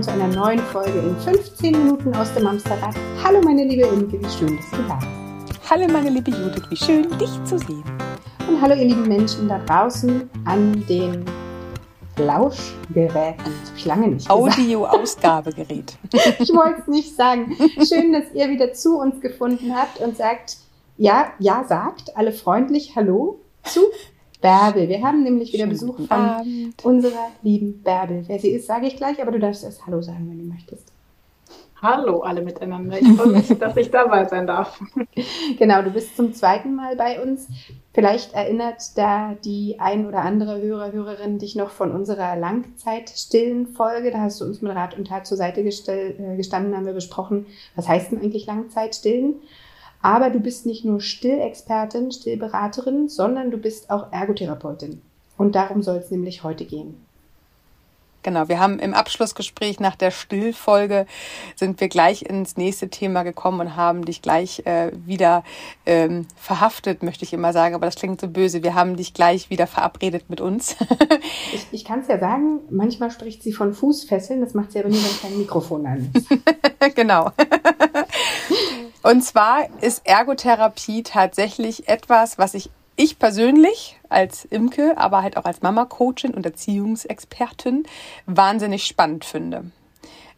willkommen zu einer neuen Folge in 15 Minuten aus dem Amsterrad. Hallo meine liebe Imke, wie schön, dass du da bist. Hallo meine liebe Judith, wie schön, dich zu sehen. Und hallo ihr lieben Menschen da draußen an den Lauschgeräten. Das habe ich lange nicht Audio-Ausgabegerät. ich wollte es nicht sagen. Schön, dass ihr wieder zu uns gefunden habt und sagt, ja, ja, sagt alle freundlich Hallo zu Bärbel. Wir haben nämlich wieder Besuch von Abend. unserer lieben Bärbel. Wer sie ist, sage ich gleich, aber du darfst erst Hallo sagen, wenn du möchtest. Hallo alle miteinander. Ich freue mich, dass ich dabei sein darf. Genau, du bist zum zweiten Mal bei uns. Vielleicht erinnert da die ein oder andere Hörer, Hörerin dich noch von unserer Langzeitstillen Folge. Da hast du uns mit Rat und Tat zur Seite äh, gestanden, haben wir besprochen, was heißt denn eigentlich Langzeitstillen? Aber du bist nicht nur Stillexpertin, Stillberaterin, sondern du bist auch Ergotherapeutin. Und darum soll es nämlich heute gehen. Genau, wir haben im Abschlussgespräch nach der Stillfolge sind wir gleich ins nächste Thema gekommen und haben dich gleich äh, wieder ähm, verhaftet, möchte ich immer sagen, aber das klingt so böse. Wir haben dich gleich wieder verabredet mit uns. ich ich kann es ja sagen, manchmal spricht sie von Fußfesseln, das macht sie aber nur, wenn kein Mikrofon an ist. genau. Und zwar ist Ergotherapie tatsächlich etwas, was ich, ich persönlich als Imke, aber halt auch als Mama-Coachin und Erziehungsexpertin wahnsinnig spannend finde.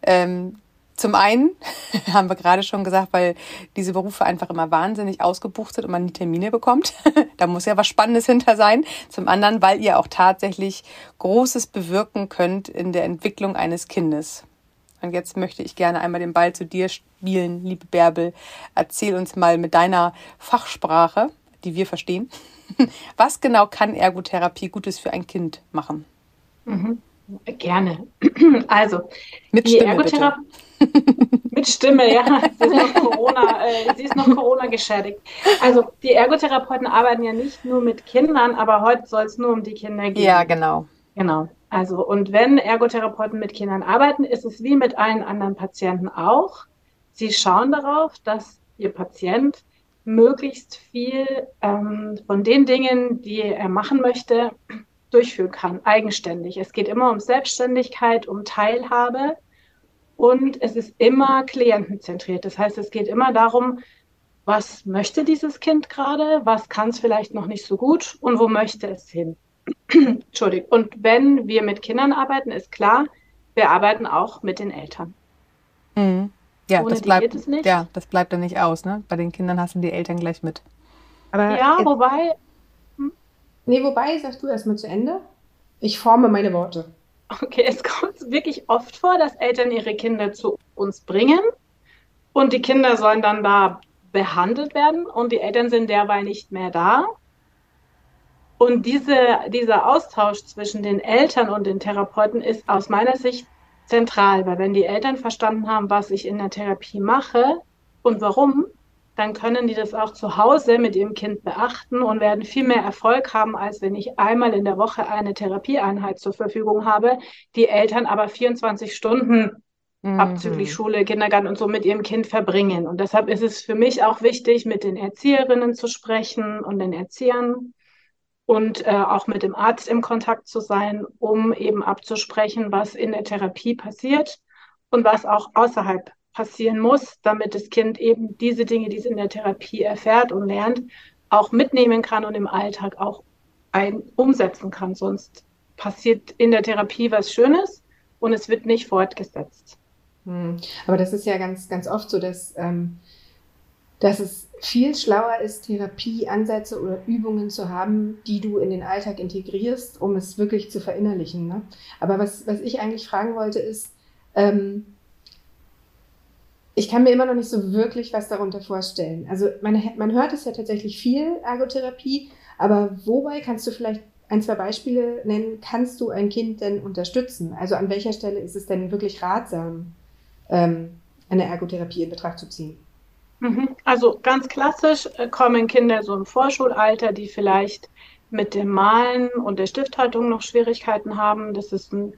Ähm, zum einen haben wir gerade schon gesagt, weil diese Berufe einfach immer wahnsinnig ausgebucht sind und man nie Termine bekommt. da muss ja was Spannendes hinter sein. Zum anderen, weil ihr auch tatsächlich Großes bewirken könnt in der Entwicklung eines Kindes. Und jetzt möchte ich gerne einmal den Ball zu dir spielen, liebe Bärbel. Erzähl uns mal mit deiner Fachsprache, die wir verstehen, was genau kann Ergotherapie Gutes für ein Kind machen? Mhm. Gerne. Also, mit die Stimme, Ergotherapie. mit Stimme, ja. Sie ist noch Corona, äh, sie ist noch Corona geschädigt. Also, die Ergotherapeuten arbeiten ja nicht nur mit Kindern, aber heute soll es nur um die Kinder gehen. Ja, genau. Genau. Also, und wenn Ergotherapeuten mit Kindern arbeiten, ist es wie mit allen anderen Patienten auch. Sie schauen darauf, dass ihr Patient möglichst viel ähm, von den Dingen, die er machen möchte, durchführen kann, eigenständig. Es geht immer um Selbstständigkeit, um Teilhabe und es ist immer klientenzentriert. Das heißt, es geht immer darum, was möchte dieses Kind gerade, was kann es vielleicht noch nicht so gut und wo möchte es hin. Entschuldigung. Und wenn wir mit Kindern arbeiten, ist klar, wir arbeiten auch mit den Eltern. Mhm. Ja, das bleibt, ja, das bleibt dann nicht aus. Ne? Bei den Kindern hast du die Eltern gleich mit. Aber ja, jetzt, wobei. Hm? Nee, wobei, sagst du erstmal zu Ende. Ich forme meine Worte. Okay, es kommt wirklich oft vor, dass Eltern ihre Kinder zu uns bringen und die Kinder sollen dann da behandelt werden und die Eltern sind derweil nicht mehr da. Und diese, dieser Austausch zwischen den Eltern und den Therapeuten ist aus meiner Sicht zentral, weil wenn die Eltern verstanden haben, was ich in der Therapie mache und warum, dann können die das auch zu Hause mit ihrem Kind beachten und werden viel mehr Erfolg haben, als wenn ich einmal in der Woche eine Therapieeinheit zur Verfügung habe, die Eltern aber 24 Stunden mhm. abzüglich Schule, Kindergarten und so mit ihrem Kind verbringen. Und deshalb ist es für mich auch wichtig, mit den Erzieherinnen zu sprechen und den Erziehern und äh, auch mit dem Arzt im Kontakt zu sein, um eben abzusprechen, was in der Therapie passiert und was auch außerhalb passieren muss, damit das Kind eben diese Dinge, die es in der Therapie erfährt und lernt, auch mitnehmen kann und im Alltag auch ein, umsetzen kann. Sonst passiert in der Therapie was Schönes und es wird nicht fortgesetzt. Hm. Aber das ist ja ganz, ganz oft so, dass ähm, dass es viel schlauer ist, Therapieansätze oder Übungen zu haben, die du in den Alltag integrierst, um es wirklich zu verinnerlichen. Ne? Aber was, was ich eigentlich fragen wollte, ist, ähm, ich kann mir immer noch nicht so wirklich was darunter vorstellen. Also man, man hört es ja tatsächlich viel, Ergotherapie, aber wobei kannst du vielleicht ein, zwei Beispiele nennen, kannst du ein Kind denn unterstützen? Also an welcher Stelle ist es denn wirklich ratsam, ähm, eine Ergotherapie in Betracht zu ziehen? Mhm. Also ganz klassisch äh, kommen Kinder so im Vorschulalter, die vielleicht mit dem Malen und der Stifthaltung noch Schwierigkeiten haben. Das ist ein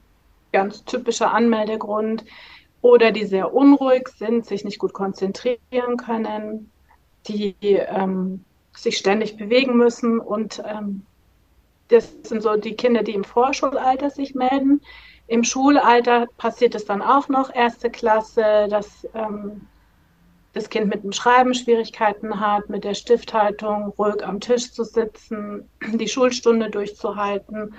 ganz typischer Anmeldegrund. Oder die sehr unruhig sind, sich nicht gut konzentrieren können, die ähm, sich ständig bewegen müssen. Und ähm, das sind so die Kinder, die im Vorschulalter sich melden. Im Schulalter passiert es dann auch noch, erste Klasse, dass ähm, das Kind mit dem Schreiben Schwierigkeiten hat, mit der Stifthaltung ruhig am Tisch zu sitzen, die Schulstunde durchzuhalten.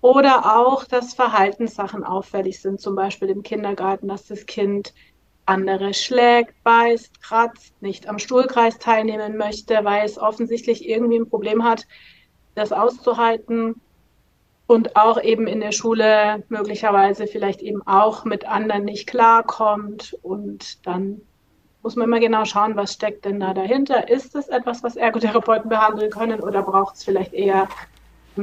Oder auch, dass Verhaltenssachen auffällig sind, zum Beispiel im Kindergarten, dass das Kind andere schlägt, beißt, kratzt, nicht am Stuhlkreis teilnehmen möchte, weil es offensichtlich irgendwie ein Problem hat, das auszuhalten. Und auch eben in der Schule möglicherweise vielleicht eben auch mit anderen nicht klarkommt und dann muss man immer genau schauen, was steckt denn da dahinter. Ist es etwas, was Ergotherapeuten behandeln können oder braucht es vielleicht eher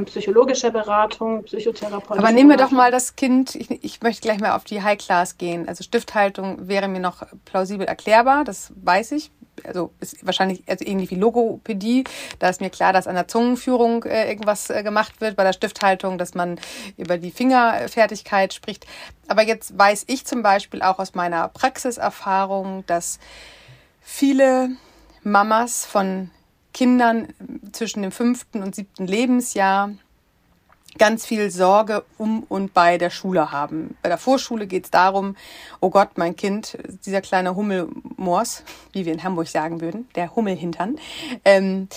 psychologische Beratung, Psychotherapeutische Aber nehmen wir doch mal das Kind, ich, ich möchte gleich mal auf die High Class gehen. Also Stifthaltung wäre mir noch plausibel erklärbar, das weiß ich. Also ist wahrscheinlich also irgendwie wie Logopädie. Da ist mir klar, dass an der Zungenführung äh, irgendwas äh, gemacht wird, bei der Stifthaltung, dass man über die Fingerfertigkeit spricht. Aber jetzt weiß ich zum Beispiel auch aus meiner Praxiserfahrung, dass viele Mamas von Kindern zwischen dem fünften und siebten Lebensjahr ganz viel Sorge um und bei der Schule haben. Bei der Vorschule geht es darum, oh Gott, mein Kind, dieser kleine Hummelmors, wie wir in Hamburg sagen würden, der Hummelhintern, ähm,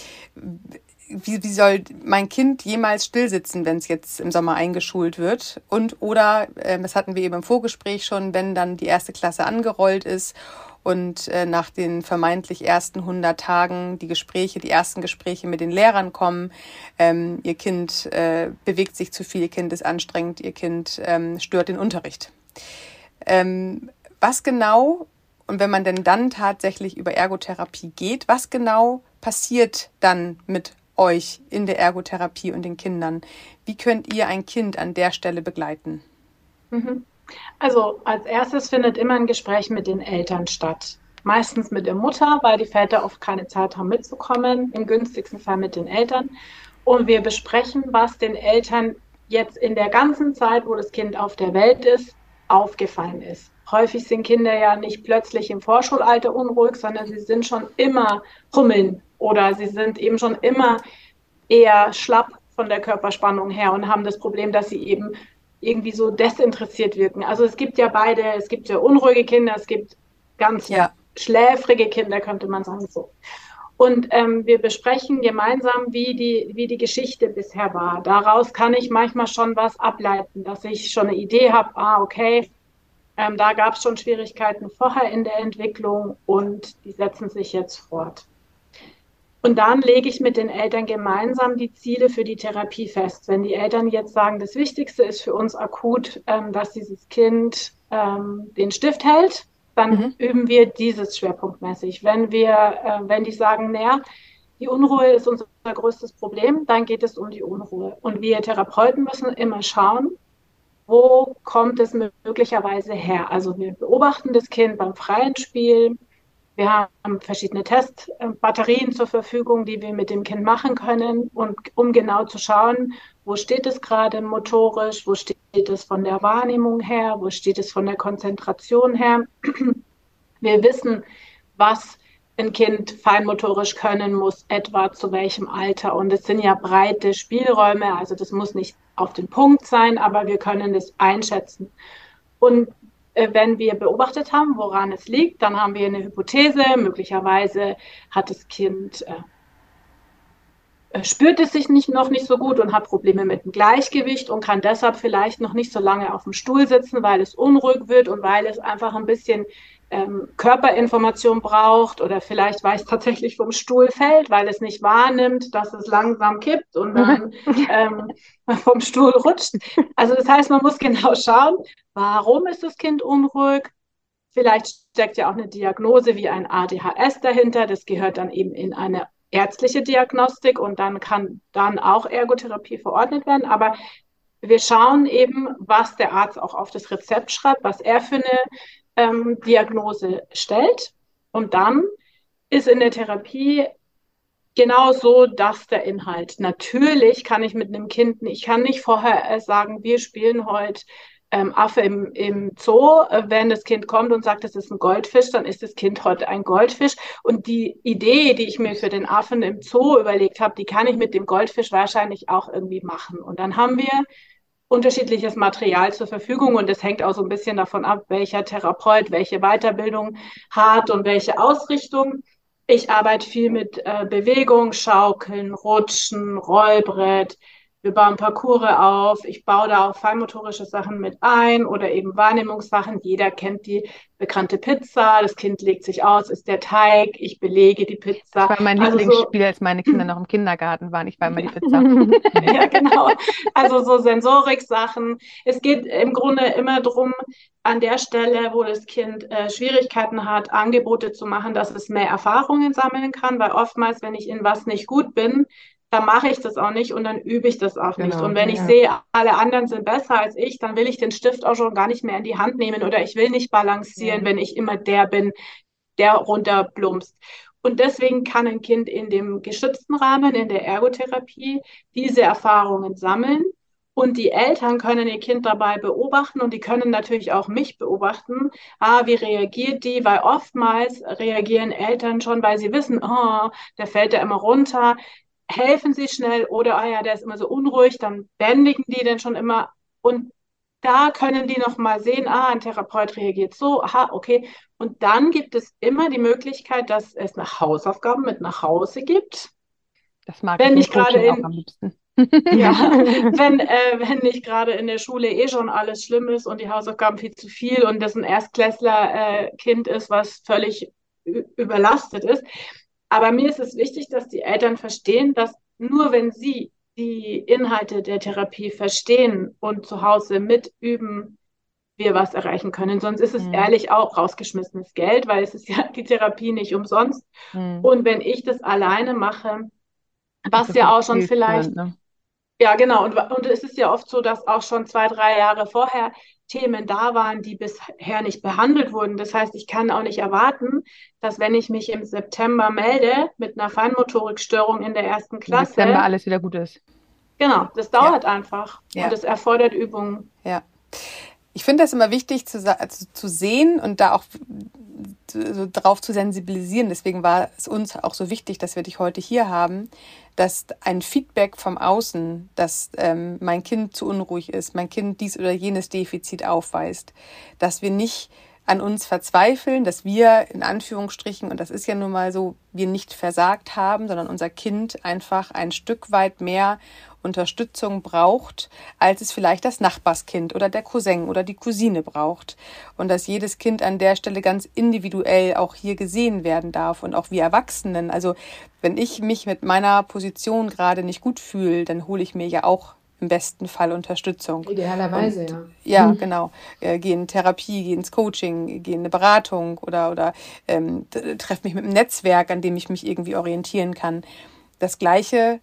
wie, wie soll mein Kind jemals stillsitzen, wenn es jetzt im Sommer eingeschult wird? Und oder, äh, das hatten wir eben im Vorgespräch schon, wenn dann die erste Klasse angerollt ist und äh, nach den vermeintlich ersten 100 Tagen die Gespräche, die ersten Gespräche mit den Lehrern kommen. Ähm, ihr Kind äh, bewegt sich zu viel, ihr Kind ist anstrengend, ihr Kind ähm, stört den Unterricht. Ähm, was genau, und wenn man denn dann tatsächlich über Ergotherapie geht, was genau passiert dann mit euch in der Ergotherapie und den Kindern? Wie könnt ihr ein Kind an der Stelle begleiten? Mhm. Also als erstes findet immer ein Gespräch mit den Eltern statt. Meistens mit der Mutter, weil die Väter oft keine Zeit haben mitzukommen, im günstigsten Fall mit den Eltern. Und wir besprechen, was den Eltern jetzt in der ganzen Zeit, wo das Kind auf der Welt ist, aufgefallen ist. Häufig sind Kinder ja nicht plötzlich im Vorschulalter unruhig, sondern sie sind schon immer hummeln oder sie sind eben schon immer eher schlapp von der Körperspannung her und haben das Problem, dass sie eben irgendwie so desinteressiert wirken. Also es gibt ja beide, es gibt ja unruhige Kinder, es gibt ganz ja. schläfrige Kinder, könnte man sagen so. Und ähm, wir besprechen gemeinsam, wie die, wie die Geschichte bisher war. Daraus kann ich manchmal schon was ableiten, dass ich schon eine Idee habe, ah, okay, ähm, da gab es schon Schwierigkeiten vorher in der Entwicklung und die setzen sich jetzt fort. Und dann lege ich mit den Eltern gemeinsam die Ziele für die Therapie fest. Wenn die Eltern jetzt sagen, das Wichtigste ist für uns akut, ähm, dass dieses Kind ähm, den Stift hält, dann mhm. üben wir dieses schwerpunktmäßig. Wenn wir, äh, wenn die sagen, naja, die Unruhe ist unser größtes Problem, dann geht es um die Unruhe. Und wir Therapeuten müssen immer schauen, wo kommt es möglicherweise her? Also wir beobachten das Kind beim freien Spiel, wir haben verschiedene Testbatterien zur Verfügung, die wir mit dem Kind machen können, und um genau zu schauen, wo steht es gerade motorisch, wo steht es von der Wahrnehmung her, wo steht es von der Konzentration her. Wir wissen, was ein Kind feinmotorisch können muss, etwa zu welchem Alter. Und es sind ja breite Spielräume, also das muss nicht auf den Punkt sein, aber wir können das einschätzen. Und wenn wir beobachtet haben, woran es liegt, dann haben wir eine Hypothese. Möglicherweise hat das Kind äh, äh, spürt es sich nicht, noch nicht so gut und hat Probleme mit dem Gleichgewicht und kann deshalb vielleicht noch nicht so lange auf dem Stuhl sitzen, weil es unruhig wird und weil es einfach ein bisschen ähm, Körperinformation braucht oder vielleicht, weil es tatsächlich vom Stuhl fällt, weil es nicht wahrnimmt, dass es langsam kippt und dann ähm, vom Stuhl rutscht. Also das heißt, man muss genau schauen, warum ist das Kind unruhig. Vielleicht steckt ja auch eine Diagnose wie ein ADHS dahinter. Das gehört dann eben in eine ärztliche Diagnostik und dann kann dann auch Ergotherapie verordnet werden. Aber wir schauen eben, was der Arzt auch auf das Rezept schreibt, was er für eine ähm, Diagnose stellt. Und dann ist in der Therapie genau so das der Inhalt. Natürlich kann ich mit einem Kind, ich kann nicht vorher sagen, wir spielen heute ähm, Affe im, im Zoo. Wenn das Kind kommt und sagt, das ist ein Goldfisch, dann ist das Kind heute ein Goldfisch. Und die Idee, die ich mir für den Affen im Zoo überlegt habe, die kann ich mit dem Goldfisch wahrscheinlich auch irgendwie machen. Und dann haben wir unterschiedliches Material zur Verfügung und es hängt auch so ein bisschen davon ab, welcher Therapeut welche Weiterbildung hat und welche Ausrichtung. Ich arbeite viel mit äh, Bewegung, Schaukeln, Rutschen, Rollbrett, wir bauen Parcours auf, ich baue da auch feinmotorische Sachen mit ein oder eben Wahrnehmungssachen. Jeder kennt die bekannte Pizza, das Kind legt sich aus, ist der Teig, ich belege die Pizza. Das war mein also Lieblingsspiel, so, als meine Kinder noch im Kindergarten waren. Ich war immer die Pizza. ja, genau. Also so Sensorik-Sachen. Es geht im Grunde immer darum, an der Stelle, wo das Kind äh, Schwierigkeiten hat, Angebote zu machen, dass es mehr Erfahrungen sammeln kann, weil oftmals, wenn ich in was nicht gut bin, dann mache ich das auch nicht und dann übe ich das auch genau, nicht. Und wenn ich sehe, alle anderen sind besser als ich, dann will ich den Stift auch schon gar nicht mehr in die Hand nehmen oder ich will nicht balancieren, ja. wenn ich immer der bin, der runterplumpst. Und deswegen kann ein Kind in dem geschützten Rahmen, in der Ergotherapie, diese Erfahrungen sammeln. Und die Eltern können ihr Kind dabei beobachten und die können natürlich auch mich beobachten. Ah, wie reagiert die? Weil oftmals reagieren Eltern schon, weil sie wissen, oh, der fällt ja immer runter helfen sie schnell oder, ah ja, der ist immer so unruhig, dann bändigen die den schon immer und da können die nochmal sehen, ah, ein Therapeut reagiert so, aha, okay. Und dann gibt es immer die Möglichkeit, dass es nach Hausaufgaben mit nach Hause gibt. Das mag wenn ich gerade in, am liebsten. ja, wenn, äh, wenn nicht gerade in der Schule eh schon alles schlimm ist und die Hausaufgaben viel zu viel und das ein Erstklässler-Kind äh, ist, was völlig überlastet ist, aber mir ist es wichtig, dass die Eltern verstehen, dass nur wenn sie die Inhalte der Therapie verstehen und zu Hause mitüben, wir was erreichen können. Sonst ist es mhm. ehrlich auch rausgeschmissenes Geld, weil es ist ja die Therapie nicht umsonst. Mhm. Und wenn ich das alleine mache, was ja auch schon vielleicht, ne? ja genau, und, und es ist ja oft so, dass auch schon zwei, drei Jahre vorher Themen da waren, die bisher nicht behandelt wurden. Das heißt, ich kann auch nicht erwarten, dass wenn ich mich im September melde mit einer Feinmotorikstörung in der ersten Klasse, September alles wieder gut ist. Genau, das dauert ja. einfach ja. und es erfordert Übungen. Ja. Ich finde das immer wichtig zu, also zu sehen und da auch so drauf zu sensibilisieren. Deswegen war es uns auch so wichtig, dass wir dich heute hier haben, dass ein Feedback vom Außen, dass ähm, mein Kind zu unruhig ist, mein Kind dies oder jenes Defizit aufweist, dass wir nicht an uns verzweifeln, dass wir in Anführungsstrichen, und das ist ja nun mal so, wir nicht versagt haben, sondern unser Kind einfach ein Stück weit mehr Unterstützung braucht, als es vielleicht das Nachbarskind oder der Cousin oder die Cousine braucht. Und dass jedes Kind an der Stelle ganz individuell auch hier gesehen werden darf und auch wir Erwachsenen. Also wenn ich mich mit meiner Position gerade nicht gut fühle, dann hole ich mir ja auch im besten Fall Unterstützung. Idealerweise, und, ja. Ja, mhm. genau. Äh, gehen in Therapie, gehen ins Coaching, gehen in eine Beratung oder, oder ähm, treffe mich mit einem Netzwerk, an dem ich mich irgendwie orientieren kann. Das gleiche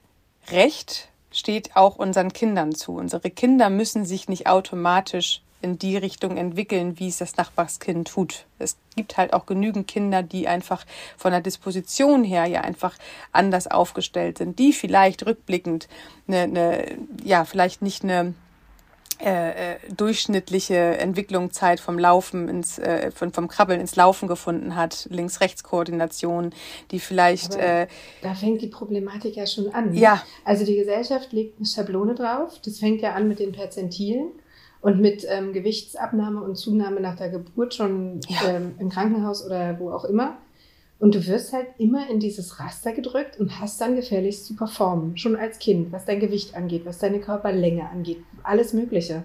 Recht steht auch unseren Kindern zu. Unsere Kinder müssen sich nicht automatisch in die Richtung entwickeln, wie es das Nachbarskind tut. Es gibt halt auch genügend Kinder, die einfach von der Disposition her ja einfach anders aufgestellt sind, die vielleicht rückblickend eine, eine ja, vielleicht nicht eine äh, äh, durchschnittliche Entwicklungszeit vom Laufen ins äh, von, vom Krabbeln ins Laufen gefunden hat, Links-Rechts-Koordination, die vielleicht äh, da fängt die Problematik ja schon an. Ne? Ja. Also die Gesellschaft legt eine Schablone drauf. Das fängt ja an mit den Perzentilen und mit ähm, Gewichtsabnahme und Zunahme nach der Geburt schon ja. ähm, im Krankenhaus oder wo auch immer. Und du wirst halt immer in dieses Raster gedrückt und hast dann gefährlichst zu performen, schon als Kind, was dein Gewicht angeht, was deine Körperlänge angeht, alles Mögliche.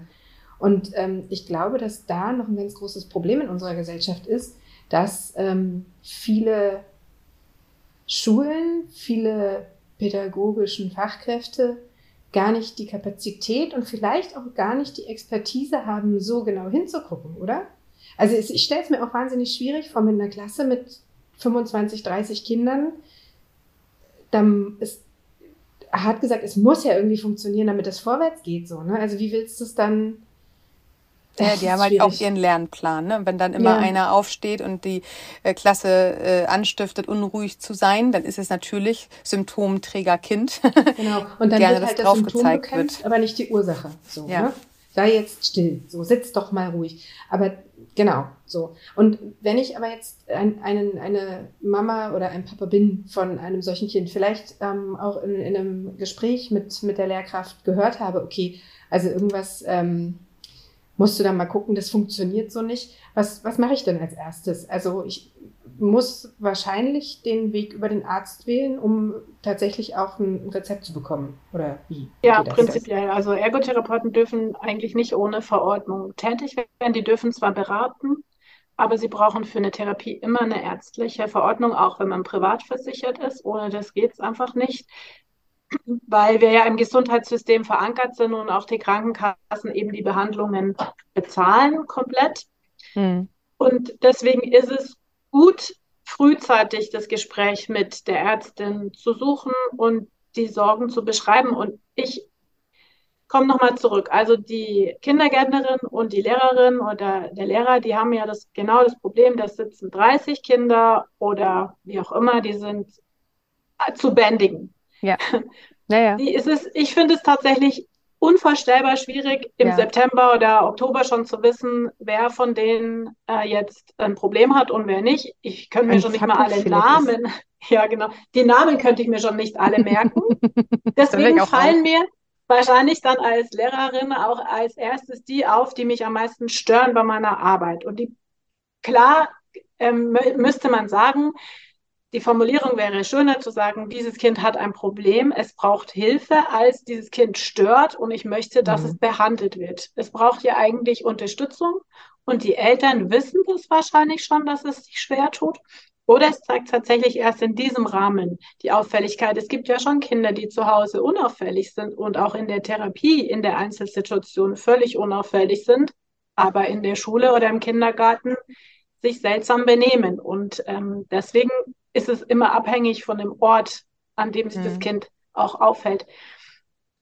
Und ähm, ich glaube, dass da noch ein ganz großes Problem in unserer Gesellschaft ist, dass ähm, viele Schulen, viele pädagogischen Fachkräfte gar nicht die Kapazität und vielleicht auch gar nicht die Expertise haben, so genau hinzugucken, oder? Also ich stelle es mir auch wahnsinnig schwierig vor mit einer Klasse mit 25, 30 Kindern. Dann ist, hat gesagt, es muss ja irgendwie funktionieren, damit es vorwärts geht. So, ne? Also wie willst du es dann ja, die haben halt auch ihren Lernplan. Ne? Wenn dann immer ja. einer aufsteht und die äh, Klasse äh, anstiftet, unruhig zu sein, dann ist es natürlich Symptomträger Kind. Genau. Und dann Gerne, wird halt das, das Symptom bekämpft, wird. aber nicht die Ursache. So, ja. ne? sei jetzt still, so sitz doch mal ruhig. Aber genau, so. Und wenn ich aber jetzt ein, einen, eine Mama oder ein Papa bin von einem solchen Kind, vielleicht ähm, auch in, in, einem Gespräch mit, mit der Lehrkraft gehört habe, okay, also irgendwas ähm, musst du dann mal gucken, das funktioniert so nicht. Was, was mache ich denn als erstes? Also ich muss wahrscheinlich den Weg über den Arzt wählen, um tatsächlich auch ein Rezept zu bekommen. Oder wie? Ja, prinzipiell. Also Ergotherapeuten dürfen eigentlich nicht ohne Verordnung tätig werden. Die dürfen zwar beraten, aber sie brauchen für eine Therapie immer eine ärztliche Verordnung, auch wenn man privat versichert ist. Ohne das geht es einfach nicht, weil wir ja im Gesundheitssystem verankert sind und auch die Krankenkassen eben die Behandlungen bezahlen komplett. Hm. Und deswegen ist es gut, frühzeitig das Gespräch mit der Ärztin zu suchen und die Sorgen zu beschreiben. Und ich komme nochmal zurück. Also die Kindergärtnerin und die Lehrerin oder der Lehrer, die haben ja das genau das Problem, da sitzen 30 Kinder oder wie auch immer, die sind zu bändigen. Ja. Naja. Die ist es, ich finde es tatsächlich unvorstellbar schwierig, im ja. September oder Oktober schon zu wissen, wer von denen äh, jetzt ein Problem hat und wer nicht. Ich könnte mir ein schon nicht mal alle Namen, ist. ja genau, die Namen könnte ich mir schon nicht alle merken. Deswegen fallen mir wahrscheinlich dann als Lehrerin auch als erstes die auf, die mich am meisten stören bei meiner Arbeit. Und die, klar, ähm, müsste man sagen, die Formulierung wäre schöner zu sagen, dieses Kind hat ein Problem, es braucht Hilfe, als dieses Kind stört und ich möchte, dass mhm. es behandelt wird. Es braucht ja eigentlich Unterstützung und die Eltern wissen das wahrscheinlich schon, dass es sich schwer tut. Oder es zeigt tatsächlich erst in diesem Rahmen die Auffälligkeit. Es gibt ja schon Kinder, die zu Hause unauffällig sind und auch in der Therapie, in der Einzelsituation völlig unauffällig sind, aber in der Schule oder im Kindergarten sich seltsam benehmen. Und ähm, deswegen ist es immer abhängig von dem Ort, an dem sich mhm. das Kind auch auffällt.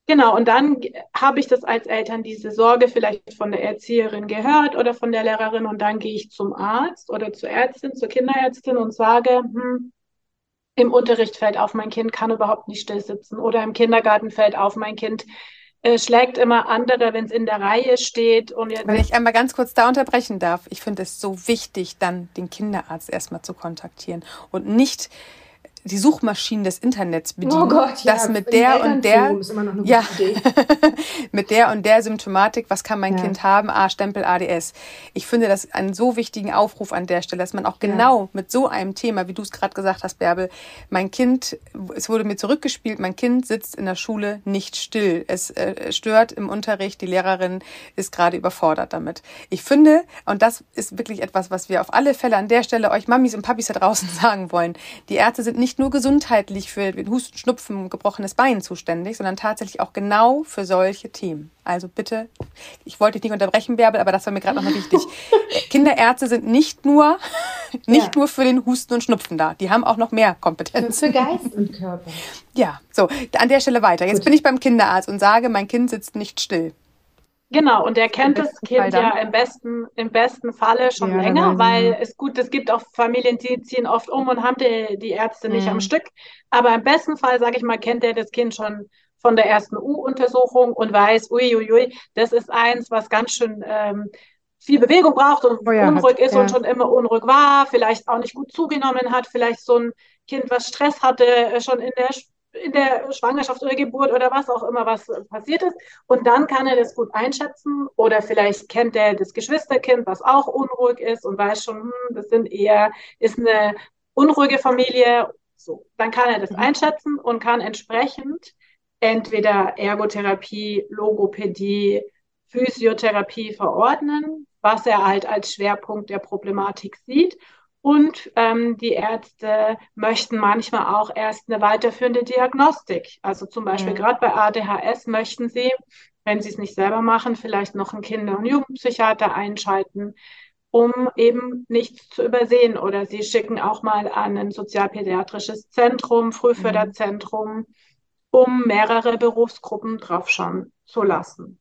Genau, und dann habe ich das als Eltern diese Sorge vielleicht von der Erzieherin gehört oder von der Lehrerin und dann gehe ich zum Arzt oder zur Ärztin, zur Kinderärztin und sage, hm, im Unterricht fällt auf, mein Kind kann überhaupt nicht still sitzen oder im Kindergarten fällt auf, mein Kind schlägt immer andere, wenn es in der Reihe steht. Und Wenn ich einmal ganz kurz da unterbrechen darf, ich finde es so wichtig, dann den Kinderarzt erstmal zu kontaktieren und nicht die Suchmaschinen des Internets bedienen. Oh Gott, ja. Das mit der und der, ja, mit der und der Symptomatik, was kann mein ja. Kind haben? Ah, Stempel ADS. Ich finde das einen so wichtigen Aufruf an der Stelle, dass man auch genau ja. mit so einem Thema, wie du es gerade gesagt hast, Bärbel, mein Kind, es wurde mir zurückgespielt, mein Kind sitzt in der Schule nicht still. Es äh, stört im Unterricht, die Lehrerin ist gerade überfordert damit. Ich finde, und das ist wirklich etwas, was wir auf alle Fälle an der Stelle euch Mamis und Papis da draußen sagen wollen. Die Ärzte sind nicht nicht nur gesundheitlich für den Husten, Schnupfen, gebrochenes Bein zuständig, sondern tatsächlich auch genau für solche Themen. Also bitte, ich wollte dich nicht unterbrechen, Bärbel, aber das war mir gerade nochmal wichtig. Kinderärzte sind nicht nur, nicht ja. nur für den Husten und Schnupfen da. Die haben auch noch mehr Kompetenz. Für Geist und Körper. Ja, so, an der Stelle weiter. Jetzt Gut. bin ich beim Kinderarzt und sage, mein Kind sitzt nicht still. Genau, und er kennt das Kind ja im besten, im besten Falle schon ja, länger, weil es gut, es gibt auch Familien, die ziehen oft um und haben die, die Ärzte nicht mhm. am Stück. Aber im besten Fall, sage ich mal, kennt er das Kind schon von der ersten U-Untersuchung und weiß, uiuiui, ui, ui, das ist eins, was ganz schön ähm, viel Bewegung braucht und oh ja, unruhig hat, ist ja. und schon immer unruhig war, vielleicht auch nicht gut zugenommen hat, vielleicht so ein Kind, was Stress hatte, äh, schon in der in der Schwangerschaft oder Geburt oder was auch immer, was passiert ist. Und dann kann er das gut einschätzen oder vielleicht kennt er das Geschwisterkind, was auch unruhig ist und weiß schon, hm, das sind eher, ist eine unruhige Familie. So, dann kann er das mhm. einschätzen und kann entsprechend entweder Ergotherapie, Logopädie, Physiotherapie verordnen, was er halt als Schwerpunkt der Problematik sieht und ähm, die Ärzte möchten manchmal auch erst eine weiterführende Diagnostik. Also zum Beispiel mhm. gerade bei ADHS möchten sie, wenn sie es nicht selber machen, vielleicht noch einen Kinder- und Jugendpsychiater einschalten, um eben nichts zu übersehen. Oder sie schicken auch mal an ein sozialpädiatrisches Zentrum, Frühförderzentrum, um mehrere Berufsgruppen draufschauen zu lassen.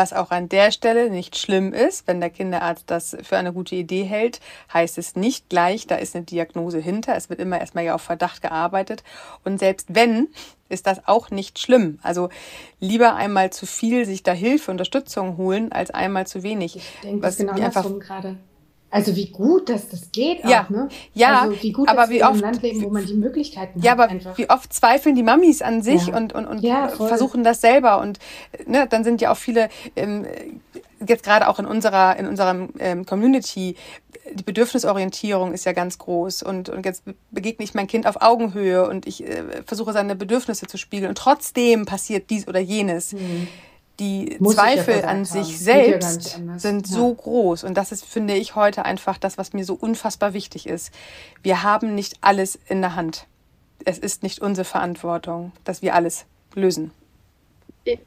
Was auch an der Stelle nicht schlimm ist, wenn der Kinderarzt das für eine gute Idee hält, heißt es nicht gleich, da ist eine Diagnose hinter. Es wird immer erstmal ja auf Verdacht gearbeitet. Und selbst wenn, ist das auch nicht schlimm. Also lieber einmal zu viel sich da Hilfe, Unterstützung holen, als einmal zu wenig. Ich denke, was genau einfach gerade. Also wie gut, dass das geht ja, auch, ne? Ja, also wie gut, aber dass wie wir oft, in einem Land leben, wo man die Möglichkeiten ja, hat. aber einfach. wie oft zweifeln die Mamis an sich Ja. und, und, und Ja, voll. versuchen das selber und ne, dann sind ja auch viele ähm, jetzt gerade auch in unserer in unserem ähm, Community die Bedürfnisorientierung ist ja ganz groß und und jetzt begegne ich mein Kind auf Augenhöhe und ich äh, versuche seine Bedürfnisse zu spiegeln und trotzdem passiert dies oder jenes. Die Muss ja Zweifel an haben. sich ja nicht selbst anders. sind Ja. so groß und das ist finde ich heute einfach das, was mir so unfassbar wichtig ist. Wir haben nicht alles in der Hand. Es ist nicht unsere Verantwortung, dass wir alles lösen.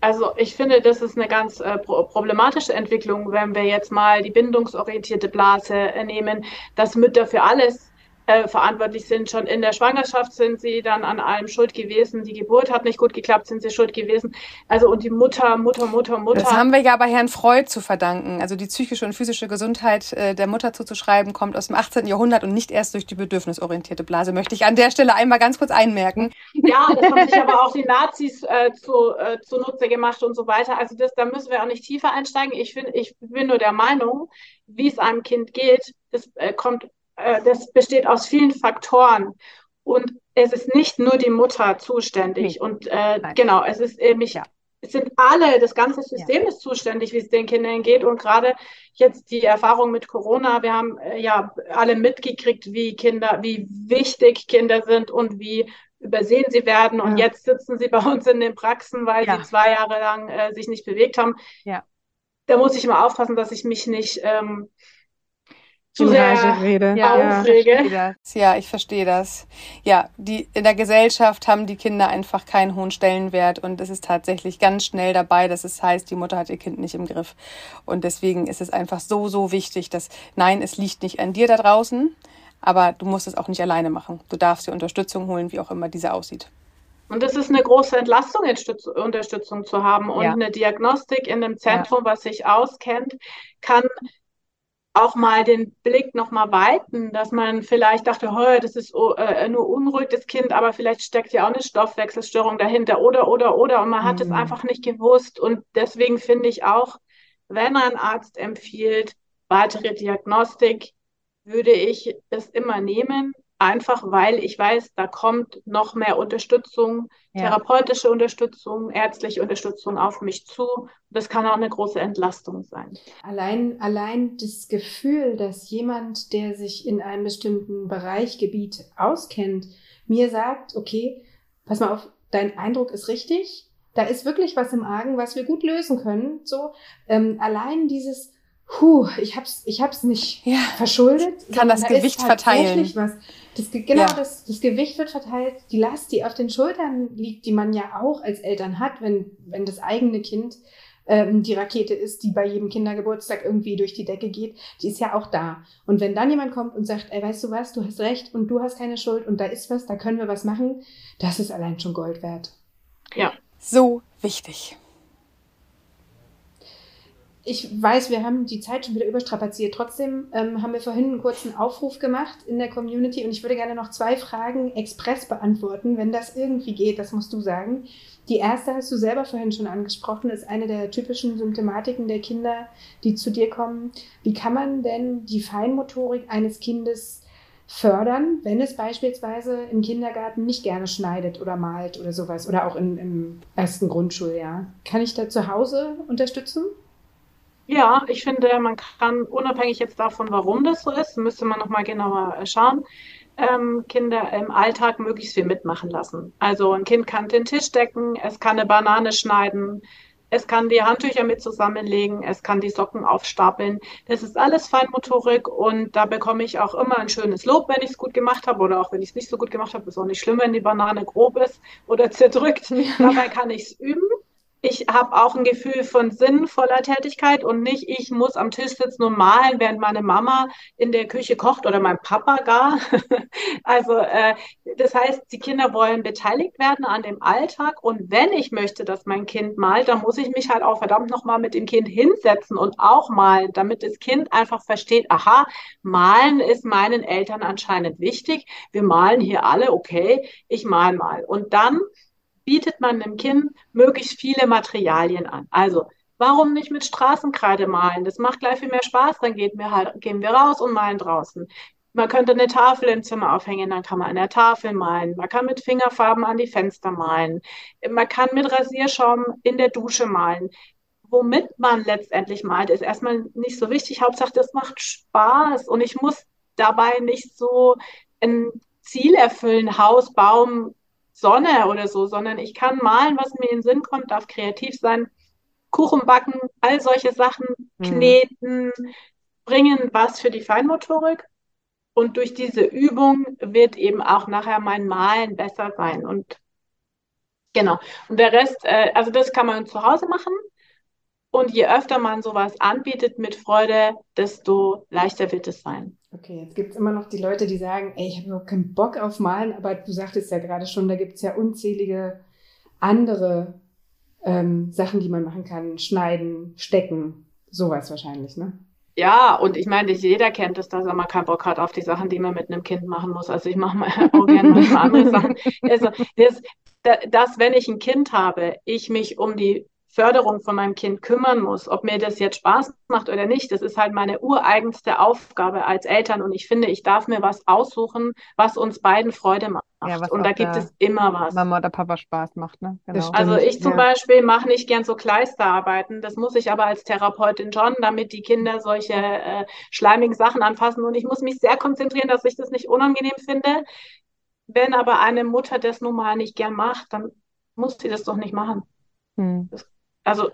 Also ich finde, das ist eine ganz äh, pro problematische Entwicklung, wenn wir jetzt mal die bindungsorientierte Blase äh, nehmen, dass Mütter für alles äh, verantwortlich sind. Schon in der Schwangerschaft sind sie dann an allem schuld gewesen. Die Geburt hat nicht gut geklappt, sind sie schuld gewesen. Also und die Mutter, Mutter, Mutter, Mutter. Das haben wir ja bei Herrn Freud zu verdanken. Also die psychische und physische Gesundheit äh, der Mutter zuzuschreiben, kommt aus dem 18. Jahrhundert und nicht erst durch die bedürfnisorientierte Blase. Möchte ich an der Stelle einmal ganz kurz einmerken. Ja, das haben sich aber auch die Nazis äh, zu, äh, zunutze gemacht und so weiter. Also das, da müssen wir auch nicht tiefer einsteigen. Ich finde, ich bin nur der Meinung, wie es einem Kind geht, das äh, kommt, äh, das besteht aus vielen Faktoren. Und es ist nicht nur die Mutter zuständig. Nee. Und äh, genau, es ist eben, ich, Ja. es sind alle, das ganze System ist zuständig, wie es den Kindern geht. Und gerade jetzt die Erfahrung mit Corona, wir haben äh, ja alle mitgekriegt, wie Kinder, wie wichtig Kinder sind und wie übersehen sie werden. Und Ja. jetzt sitzen sie bei uns in den Praxen, weil Ja. sie zwei Jahre lang äh, sich nicht bewegt haben. Ja. Da muss ich immer aufpassen, dass ich mich nicht ähm, zu sehr Rage rede. Ja. Aufrege. Ja. ja, ich verstehe das. Ja, die in der Gesellschaft haben die Kinder einfach keinen hohen Stellenwert und es ist tatsächlich ganz schnell dabei, dass es heißt, die Mutter hat ihr Kind nicht im Griff. Und deswegen ist es einfach so, so wichtig, dass nein, es liegt nicht an dir da draußen, aber du musst es auch nicht alleine machen. Du darfst dir Unterstützung holen, wie auch immer diese aussieht. Und es ist eine große Entlastung, Unterstützung zu haben. Und Ja. eine Diagnostik in einem Zentrum, was sich auskennt, kann auch mal den Blick nochmal weiten, dass man vielleicht dachte, oh, das ist oh, äh, nur unruhig, das Kind, aber vielleicht steckt ja auch eine Stoffwechselstörung dahinter oder, oder, oder. Und man hat es Mhm. einfach nicht gewusst. Und deswegen finde ich auch, wenn ein Arzt empfiehlt, weitere Diagnostik, würde ich es immer nehmen, einfach weil ich weiß, da kommt noch mehr Unterstützung, Ja. therapeutische Unterstützung, ärztliche Unterstützung auf mich zu. Das kann auch eine große Entlastung sein. Allein, allein das Gefühl, dass jemand, der sich in einem bestimmten Bereich, Gebiet auskennt, mir sagt, okay, pass mal auf, dein Eindruck ist richtig, da ist wirklich was im Argen, was wir gut lösen können. So, ähm, allein dieses, huh, ich hab's, ich hab's nicht Ja. verschuldet. Kann das Gewicht verteilen. tatsächlich Was. Das, Ge- genau, Ja. das, das Gewicht wird verteilt, die Last, die auf den Schultern liegt, die man ja auch als Eltern hat, wenn, wenn das eigene Kind ähm, die Rakete ist, die bei jedem Kindergeburtstag irgendwie durch die Decke geht, die ist ja auch da. Und wenn dann jemand kommt und sagt, ey, weißt du was, du hast recht und du hast keine Schuld und da ist was, da können wir was machen, das ist allein schon Gold wert. Ja. So wichtig. Ich weiß, wir haben die Zeit schon wieder überstrapaziert. Trotzdem ähm, haben wir vorhin einen kurzen Aufruf gemacht in der Community und ich würde gerne noch zwei Fragen express beantworten, wenn das irgendwie geht. Das musst du sagen. Die erste hast du selber vorhin schon angesprochen, ist eine der typischen Symptomatiken der Kinder, die zu dir kommen. Wie kann man denn die Feinmotorik eines Kindes fördern, wenn es beispielsweise im Kindergarten nicht gerne schneidet oder malt oder sowas oder auch in, im ersten Grundschuljahr? Kann ich da zu Hause unterstützen? Ja, ich finde, man kann unabhängig jetzt davon, warum das so ist, müsste man nochmal genauer äh, schauen, ähm, Kinder im Alltag möglichst viel mitmachen lassen. Also ein Kind kann den Tisch decken, es kann eine Banane schneiden, es kann die Handtücher mit zusammenlegen, es kann die Socken aufstapeln. Das ist alles Feinmotorik und da bekomme ich auch immer ein schönes Lob, wenn ich es gut gemacht habe oder auch wenn ich es nicht so gut gemacht habe. Ist auch nicht schlimm, wenn die Banane grob ist oder zerdrückt. Dabei kann ich es üben. Ich habe auch ein Gefühl von sinnvoller Tätigkeit und nicht, ich muss am Tisch sitzen und malen, während meine Mama in der Küche kocht oder mein Papa gar. also äh, das heißt, die Kinder wollen beteiligt werden an dem Alltag und wenn ich möchte, dass mein Kind malt, dann muss ich mich halt auch verdammt nochmal mit dem Kind hinsetzen und auch malen, damit das Kind einfach versteht, aha, malen ist meinen Eltern anscheinend wichtig. Wir malen hier alle, okay, ich mal mal. Und dann bietet man dem Kind möglichst viele Materialien an. Also, warum nicht mit Straßenkreide malen? Das macht gleich viel mehr Spaß, dann geht wir halt, gehen wir raus und malen draußen. Man könnte eine Tafel im Zimmer aufhängen, dann kann man an der Tafel malen. Man kann mit Fingerfarben an die Fenster malen. Man kann mit Rasierschaum in der Dusche malen. Womit man letztendlich malt, ist erstmal nicht so wichtig. Hauptsache, das macht Spaß und ich muss dabei nicht so ein Ziel erfüllen, Haus, Baum, Sonne oder so, sondern ich kann malen, was mir in den Sinn kommt, darf kreativ sein, Kuchen backen, all solche Sachen, mhm. kneten, bringen was für die Feinmotorik. Und durch diese Übung wird eben auch nachher mein Malen besser sein. Und genau. Und der Rest, äh, also das kann man zu Hause machen. Und je öfter man sowas anbietet mit Freude, desto leichter wird es sein. Okay, jetzt gibt es immer noch die Leute, die sagen, ey, ich habe überhaupt keinen Bock auf Malen, aber du sagtest ja gerade schon, da gibt es ja unzählige andere ähm, Sachen, die man machen kann. Schneiden, stecken, sowas wahrscheinlich, ne? Ja, und ich meine, jeder kennt es, dass er mal keinen Bock hat auf die Sachen, die man mit einem Kind machen muss. Also ich mache mal auch gerne manchmal andere Sachen. Also das, das, wenn ich ein Kind habe, ich mich um die Förderung von meinem Kind kümmern muss, ob mir das jetzt Spaß macht oder nicht, das ist halt meine ureigenste Aufgabe als Eltern. Und ich finde, ich darf mir was aussuchen, was uns beiden Freude macht. Ja, und da gibt es immer was. Mama oder Papa Spaß macht, ne? Genau. Also ich zum ja. Beispiel mache nicht gern so Kleisterarbeiten. Das muss ich aber als Therapeutin schon, damit die Kinder solche äh, schleimigen Sachen anfassen. Und ich muss mich sehr konzentrieren, dass ich das nicht unangenehm finde. Wenn aber eine Mutter das nun mal nicht gern macht, dann muss sie das doch nicht machen. Hm. Das also,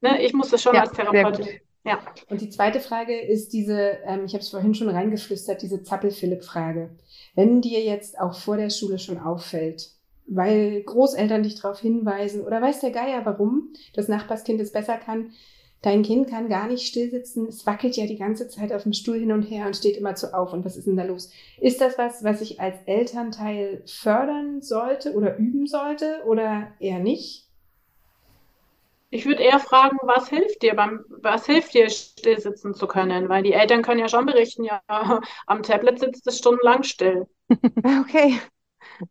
ne, ich muss das schon ja, als Therapeutin. Ja. Und die zweite Frage ist diese, ähm, ich habe es vorhin schon reingeflüstert, diese Zappel-Philipp-Frage. Wenn dir jetzt auch vor der Schule schon auffällt, weil Großeltern dich darauf hinweisen oder weiß der Geier warum, das Nachbarskind es besser kann, dein Kind kann gar nicht stillsitzen, es wackelt ja die ganze Zeit auf dem Stuhl hin und her und steht immer zu auf und was ist denn da los? Ist das was, was ich als Elternteil fördern sollte oder üben sollte oder eher nicht? Ich würde eher fragen, was hilft dir beim, was hilft dir, still sitzen zu können? Weil die Eltern können ja schon berichten, ja, am Tablet sitzt es stundenlang still. Okay.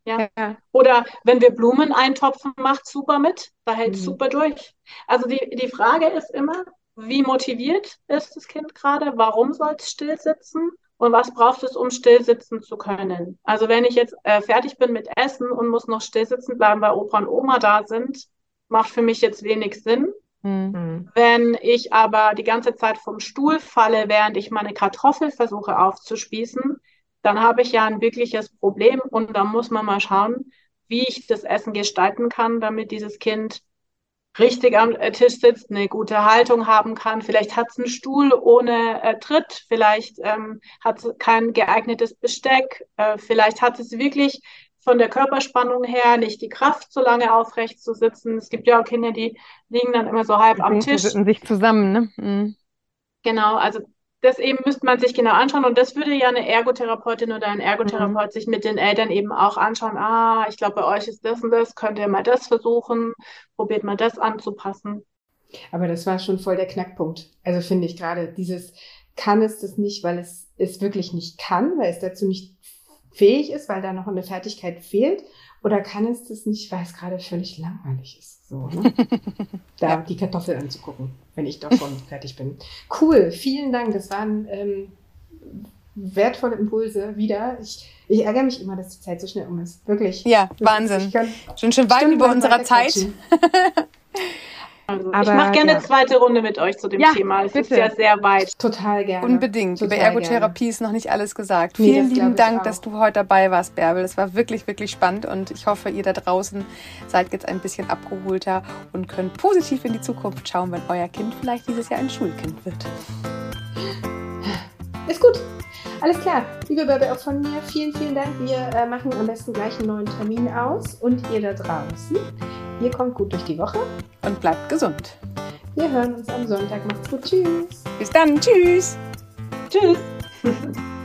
Ja. ja. Oder wenn wir Blumen eintopfen, macht super mit, da hält es mhm. super durch. Also die, die Frage ist immer, wie motiviert ist das Kind gerade? Warum soll es still sitzen? Und was braucht es, um still sitzen zu können? Also wenn ich jetzt äh, fertig bin mit Essen und muss noch still sitzen bleiben, weil Opa und Oma da sind, macht für mich jetzt wenig Sinn. Mhm. Wenn ich aber die ganze Zeit vom Stuhl falle, während ich meine Kartoffel versuche aufzuspießen, dann habe ich ja ein wirkliches Problem und da muss man mal schauen, wie ich das Essen gestalten kann, damit dieses Kind richtig am Tisch sitzt, eine gute Haltung haben kann. Vielleicht hat es einen Stuhl ohne äh, Tritt, vielleicht ähm, hat es kein geeignetes Besteck, äh, vielleicht hat es wirklich von der Körperspannung her nicht die Kraft, so lange aufrecht zu sitzen. Es gibt ja auch Kinder, die liegen dann immer so halb am Tisch. Die sich zusammen, ne? Mhm. Genau, also das eben müsste man sich genau anschauen und das würde ja eine Ergotherapeutin oder ein Ergotherapeut mhm. sich mit den Eltern eben auch anschauen. Ah, ich glaube, bei euch ist das und das, könnt ihr mal das versuchen, probiert mal das anzupassen. Aber das war schon voll der Knackpunkt. Also finde ich gerade, dieses kann es das nicht, weil es es wirklich nicht kann, weil es dazu nicht fähig ist, weil da noch eine Fertigkeit fehlt? Oder kann es das nicht, weil es gerade völlig langweilig ist? So, ne? da die Kartoffel anzugucken, wenn ich doch schon fertig bin. Cool, vielen Dank. Das waren ähm, wertvolle Impulse wieder. Ich, ich ärgere mich immer, dass die Zeit so schnell um ist. Wirklich. Ja, Wahnsinn. Schon schon weit über unserer Zeit. Also Aber, ich mache gerne eine zweite Runde mit euch zu dem ja, Thema. Es bitte. ist ja sehr weit. Total gerne. Unbedingt. Total Über Ergotherapie gerne. ist noch nicht alles gesagt. Nee, Vielen lieben Dank, dass du heute dabei warst, Bärbel. Das war wirklich, wirklich spannend und ich hoffe, ihr da draußen seid jetzt ein bisschen abgeholter und könnt positiv in die Zukunft schauen, wenn euer Kind vielleicht dieses Jahr ein Schulkind wird. Ist gut. Alles klar. Liebe Bärbel, auch von mir vielen, vielen Dank. Wir äh, machen am besten gleich einen neuen Termin aus und ihr da draußen, ihr kommt gut durch die Woche und bleibt gesund. Wir hören uns am Sonntag. Macht's gut. Tschüss. Bis dann. Tschüss. Tschüss.